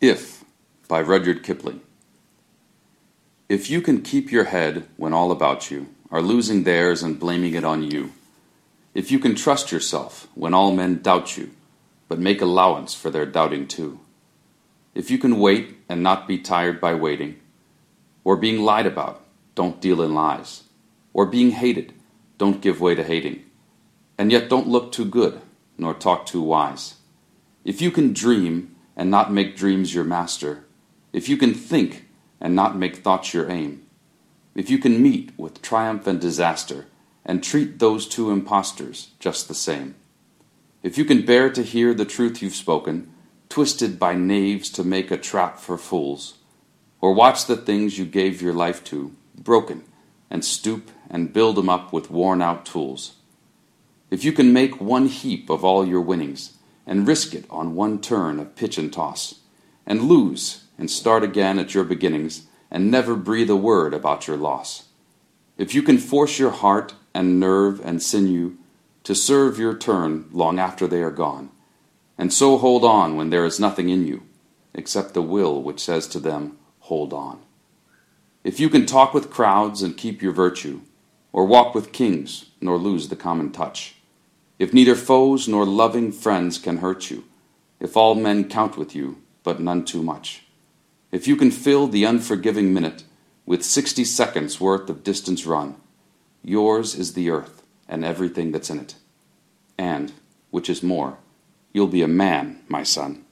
If by Rudyard Kipling. If you can keep your head when all about you are losing theirs and blaming it on you, if you can trust yourself when all men doubt you, but make allowance for their doubting too, if you can wait and not be tired by waiting, or being lied about, don't deal in lies, or being hated, don't give way to hating, and yet don't look too good, nor talk too wise. If you can dream and not make dreams your master, if you can think and not make thoughts your aim, if you can meet with triumph and disaster and treat those two impostors just the same, if you can bear to hear the truth you've spoken, twisted by knaves to make a trap for fools, or watch the things you gave your life to broken and stoop and build 'em up with worn out tools, if you can make one heap of all your winnings and risk it on one turn of pitch and toss, and lose and start again at your beginnings and never breathe a word about your loss. If you can force your heart and nerve and sinew to serve your turn long after they are gone, and so hold on when there is nothing in you except the will which says to them, Hold on. If you can talk with crowds and keep your virtue, or walk with kings nor lose the common touch, if neither foes nor loving friends can hurt you, if all men count with you, but none too much, if you can fill the unforgiving minute with sixty seconds worth of distance run, yours is the earth and everything that's in it. And, which is more, you'll be a man, my son.